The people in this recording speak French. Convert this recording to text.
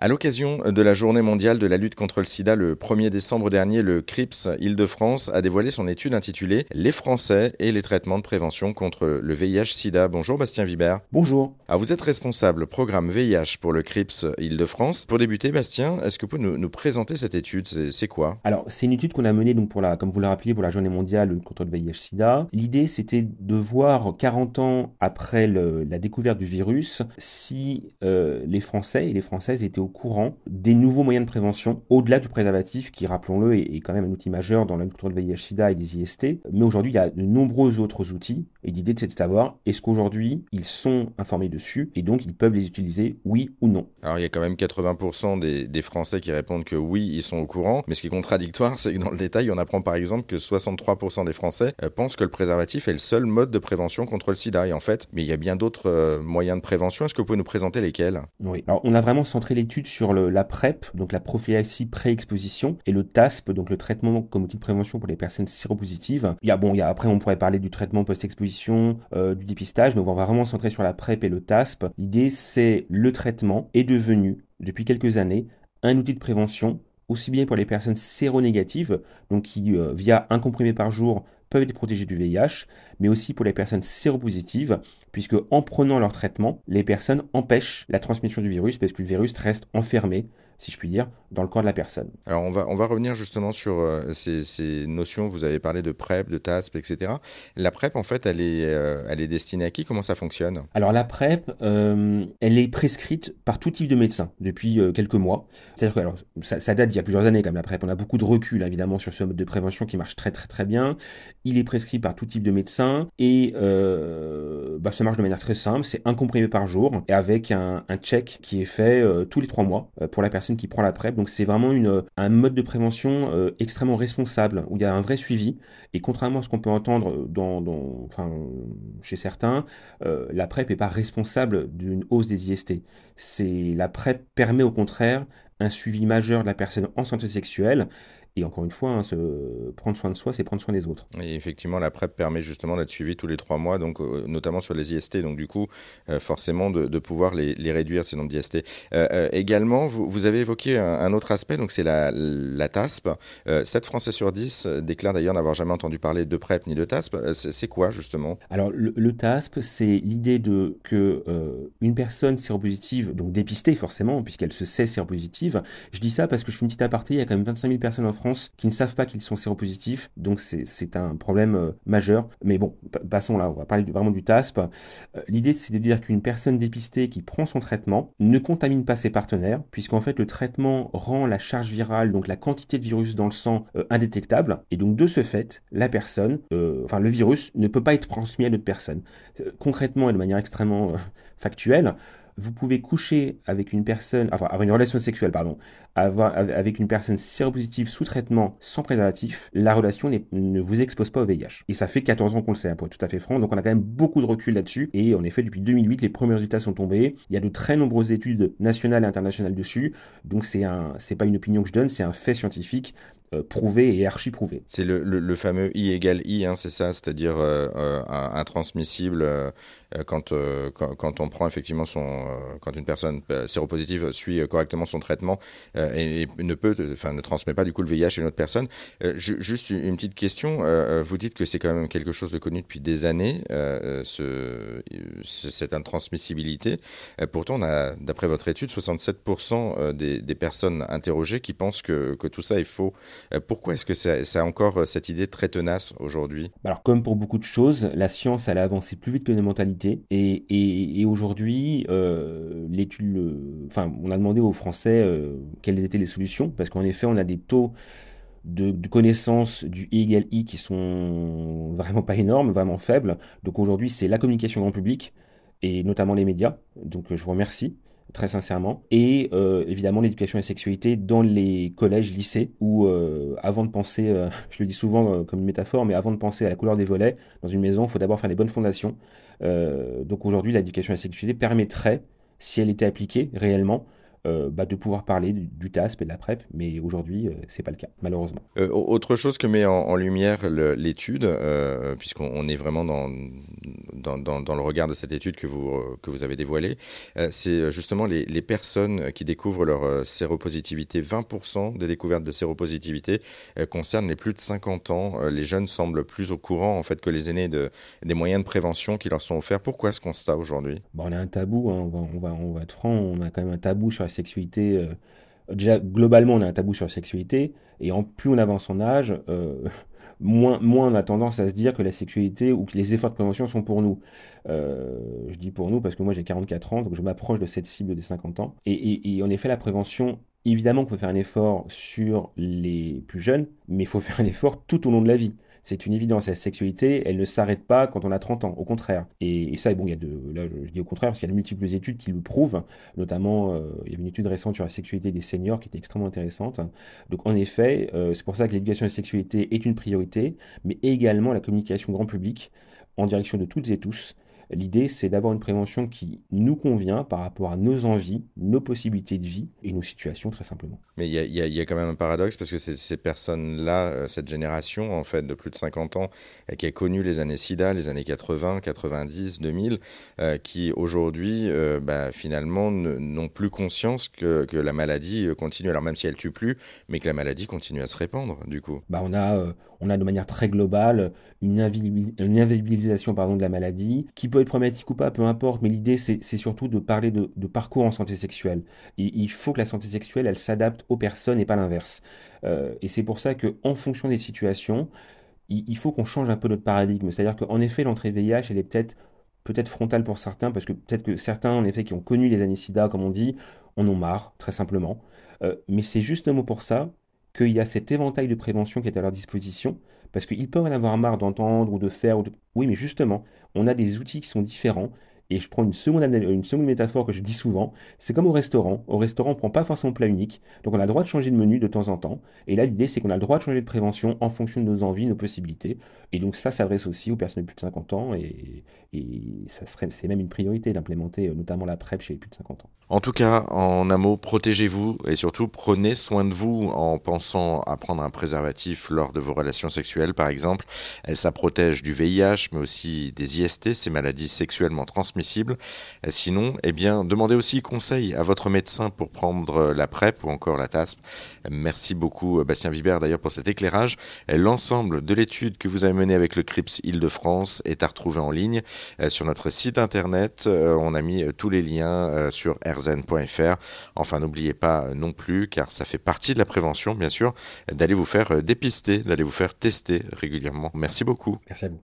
À l'occasion de la journée mondiale de la lutte contre le sida, le 1er décembre dernier, le CRIPS Île-de-France a dévoilé son étude intitulée Les Français et les traitements de prévention contre le VIH-Sida. Bonjour Bastien Vibert. Bonjour. Ah, vous êtes responsable programme VIH pour le CRIPS Île-de-France. Pour débuter, Bastien, est-ce que vous pouvez nous, présenter cette étude? C'est quoi? Alors, c'est une étude qu'on a menée, donc pour la, comme vous l'avez rappelé, pour la journée mondiale contre le VIH-Sida. L'idée, c'était de voir 40 ans après la découverte du virus, si euh, les Français et les Françaises étaient au courant des nouveaux moyens de prévention, au-delà du préservatif, qui, rappelons-le, est, quand même un outil majeur dans la lutte contre le VIH-Sida et des IST. Mais aujourd'hui, il y a de nombreux autres outils, et l'idée, c'était de savoir, est-ce qu'aujourd'hui, ils sont informés dessus, et donc ils peuvent les utiliser, oui ou non? Alors, il y a quand même 80% des, Français qui répondent que oui, ils sont au courant, mais ce qui est contradictoire, c'est que dans le détail, on apprend par exemple que 63% des Français euh, pensent que le préservatif est le seul mode de prévention contre le sida, et en fait, mais il y a bien d'autres euh, moyens de prévention. Est-ce que vous pouvez nous présenter lesquels? Oui, alors on a vraiment centré l'étude sur la PrEP, donc la prophylaxie pré-exposition, et le TASP, donc le traitement comme outil de prévention pour les personnes séropositives. Il y a, bon, il y a, après, on pourrait parler du traitement post-exposition, euh, du dépistage, mais on va vraiment centrer sur la PrEP et le TASP. L'idée, c'est le traitement est devenu, depuis quelques années, un outil de prévention aussi bien pour les personnes séronégatives, donc qui, euh, via un comprimé par jour, peuvent être protégées du VIH, mais aussi pour les personnes séropositives, puisque en prenant leur traitement, les personnes empêchent la transmission du virus, parce que le virus reste enfermé si je puis dire, dans le corps de la personne. Alors on va, on va revenir justement sur euh, ces, ces, notions, vous avez parlé de PrEP, de TASP, etc. La PrEP, en fait, elle est, euh, elle est destinée à qui? Comment ça fonctionne? Alors la PrEP, euh, elle est prescrite par tout type de médecin depuis quelques mois. C'est-à-dire que alors, ça, ça, date d'il y a plusieurs années comme la PrEP. On a beaucoup de recul évidemment sur ce mode de prévention qui marche très très très bien. Il est prescrit par tout type de médecin et bah, ça marche de manière très simple. C'est un comprimé par jour et avec un, check qui est fait tous les trois mois pour la personne qui prend la PrEP. Donc c'est vraiment un mode de prévention euh, extrêmement responsable, où il y a un vrai suivi. Et contrairement à ce qu'on peut entendre chez certains, euh, la PrEP n'est pas responsable d'une hausse des IST. La PrEP permet au contraire un suivi majeur de la personne en santé sexuelle et encore une fois, hein, se prendre soin de soi, c'est prendre soin des autres. Et effectivement, la PrEP permet justement d'être suivi tous les trois mois, donc euh, notamment sur les IST. Donc du coup, euh, forcément, de, pouvoir les, réduire ces nombres d'IST. Euh, également, vous, avez évoqué un, autre aspect, donc c'est la, la, TASP. 7 Français sur 10 déclarent d'ailleurs n'avoir jamais entendu parler de PrEP ni de TASP. C'est quoi justement? Alors le, TASP, c'est l'idée de que une personne séropositive, donc dépistée forcément, puisqu'elle se sait séropositive. Je dis ça parce que je fais une petite aparté. Il y a quand même 25 000 personnes en France qui ne savent pas qu'ils sont séropositifs, donc c'est un problème euh, majeur. Mais bon, passons là, on va parler vraiment du TASP. Euh, l'idée, c'est de dire qu'une personne dépistée qui prend son traitement ne contamine pas ses partenaires, puisqu'en fait, le traitement rend la charge virale, donc la quantité de virus dans le sang, euh, indétectable, et donc de ce fait, la personne, enfin le virus, ne peut pas être transmis à d'autres personnes. concrètement et de manière extrêmement factuelle, vous pouvez coucher avec une personne, enfin avoir une relation sexuelle, pardon, avec une personne séropositive sous traitement sans préservatif, la relation ne vous expose pas au VIH. Et ça fait 14 ans qu'on le sait, hein, pour être tout à fait franc, donc on a quand même beaucoup de recul là-dessus. Et en effet, depuis 2008, les premiers résultats sont tombés. Il y a de très nombreuses études nationales et internationales dessus. Donc c'est un, c'est pas une opinion que je donne, c'est un fait scientifique euh, prouvé et archi prouvé. C'est le, le, fameux I égale I, hein, c'est ça, c'est-à-dire euh, euh, intransmissible quand, quand, on prend effectivement son, quand une personne séropositive suit correctement son traitement et, ne peut, enfin ne transmet pas du coup le VIH à une autre personne. juste une petite question, vous dites que c'est quand même quelque chose de connu depuis des années, ce, cette intransmissibilité. pourtant, on a, d'après votre étude, 67% des, des, personnes interrogées qui pensent que, que tout ça est faux. Euh, pourquoi est-ce que ça, a encore euh, cette idée très tenace aujourd'hui? Alors comme pour beaucoup de choses, la science elle a avancé plus vite que les mentalités et, aujourd'hui euh, l'étude, enfin on a demandé aux Français quelles étaient les solutions parce qu'en effet on a des taux de, connaissance du I égale I qui sont vraiment pas énormes, vraiment faibles. Donc aujourd'hui c'est la communication grand public et notamment les médias. Donc je vous remercie très sincèrement. Et euh, évidemment l'éducation et la sexualité dans les collèges, lycées, où euh, avant de penser, euh, je le dis souvent comme une métaphore, mais avant de penser à la couleur des volets dans une maison, il faut d'abord faire des bonnes fondations. donc aujourd'hui, l'éducation et la sexualité permettrait, si elle était appliquée réellement, bah, de pouvoir parler du, TASP et de la PrEP, mais aujourd'hui, c'est pas le cas, malheureusement. autre chose que met en, lumière l'étude, puisqu'on est vraiment dans, dans, dans, le regard de cette étude que vous, que vous avez dévoilée, c'est justement les, les, personnes qui découvrent leur séropositivité. 20% des découvertes de séropositivité concernent les plus de 50 ans. les jeunes semblent plus au courant en fait que les aînés de, des moyens de prévention qui leur sont offerts. Pourquoi ce constat aujourd'hui? Bon, On a un tabou, hein, on, va, on, va, on, va, être franc, on a quand même un tabou sur la Euh, déjà, globalement, on a un tabou sur la sexualité, et en plus on avance en âge, euh, moins, moins on a tendance à se dire que la sexualité ou que les efforts de prévention sont pour nous. Euh, je dis pour nous parce que moi j'ai 44 ans, donc je m'approche de cette cible des 50 ans. Et, en effet, la prévention, évidemment qu'il faut faire un effort sur les plus jeunes, mais il faut faire un effort tout au long de la vie. C'est une évidence. La sexualité, elle ne s'arrête pas quand on a 30 ans, au contraire. Et, ça, bon, il y a de, là, je, dis au contraire, parce qu'il y a de multiples études qui le prouvent. Notamment, euh, il y a une étude récente sur la sexualité des seniors qui était extrêmement intéressante. Donc, en effet, euh, c'est pour ça que l'éducation à la sexualité est une priorité, mais également la communication grand public en direction de toutes et tous L'idée, c'est d'avoir une prévention qui nous convient par rapport à nos envies, nos possibilités de vie et nos situations, très simplement. Mais il y, a, quand même un paradoxe parce que ces personnes-là, euh, cette génération, en fait, de plus de 50 ans, euh, qui a connu les années SIDA, les années 80, 90, 2000, qui aujourd'hui, euh, bah, finalement, n'ont plus conscience que, la maladie continue, alors même si elle tue plus, mais que la maladie continue à se répandre, du coup. Bah, on, a, on a de manière très globale une, invisibilisation pardon, de la maladie qui peut être problématique ou pas, peu importe, mais l'idée c'est surtout de parler de, parcours en santé sexuelle. il faut que la santé sexuelle, elle s'adapte aux personnes et pas l'inverse. Euh, et c'est pour ça qu'en fonction des situations, il, faut qu'on change un peu notre paradigme. C'est-à-dire qu'en effet, l'entrée VIH, elle est peut-être peut-être frontale pour certains, parce que peut-être que certains, en effet, qui ont connu les années SIDA, comme on dit, en ont marre, très simplement. Euh, mais c'est justement pour ça qu'il y a cet éventail de prévention qui est à leur disposition, parce qu'ils peuvent en avoir marre d'entendre ou de faire. Ou Oui, mais justement, on a des outils qui sont différents. Et je prends une seconde, une seconde métaphore que je dis souvent, c'est comme au restaurant. Au restaurant, on ne prend pas forcément plat unique, donc on a le droit de changer de menu de temps en temps. Et là, l'idée, c'est qu'on a le droit de changer de prévention en fonction de nos envies, nos possibilités. Et donc ça s'adresse aussi aux personnes de plus de 50 ans, et, ça serait, c'est même une priorité d'implémenter euh, notamment la PrEP chez les plus de 50 ans. En tout cas, en un mot, protégez-vous et surtout prenez soin de vous en pensant à prendre un préservatif lors de vos relations sexuelles, par exemple. Ça protège du VIH, mais aussi des IST, ces maladies sexuellement transmissibles. Sinon, eh bien, demandez aussi conseil à votre médecin pour prendre la PrEP ou encore la TASP. Merci beaucoup, Bastien Vibert, d'ailleurs, pour cet éclairage. L'ensemble de l'étude que vous avez menée avec le CRIPS Île-de-France est à retrouver en ligne sur notre site internet. On a mis tous les liens sur R Enfin, n'oubliez pas non plus, car ça fait partie de la prévention, bien sûr, d'aller vous faire dépister, d'aller vous faire tester régulièrement. Merci beaucoup. Merci à vous.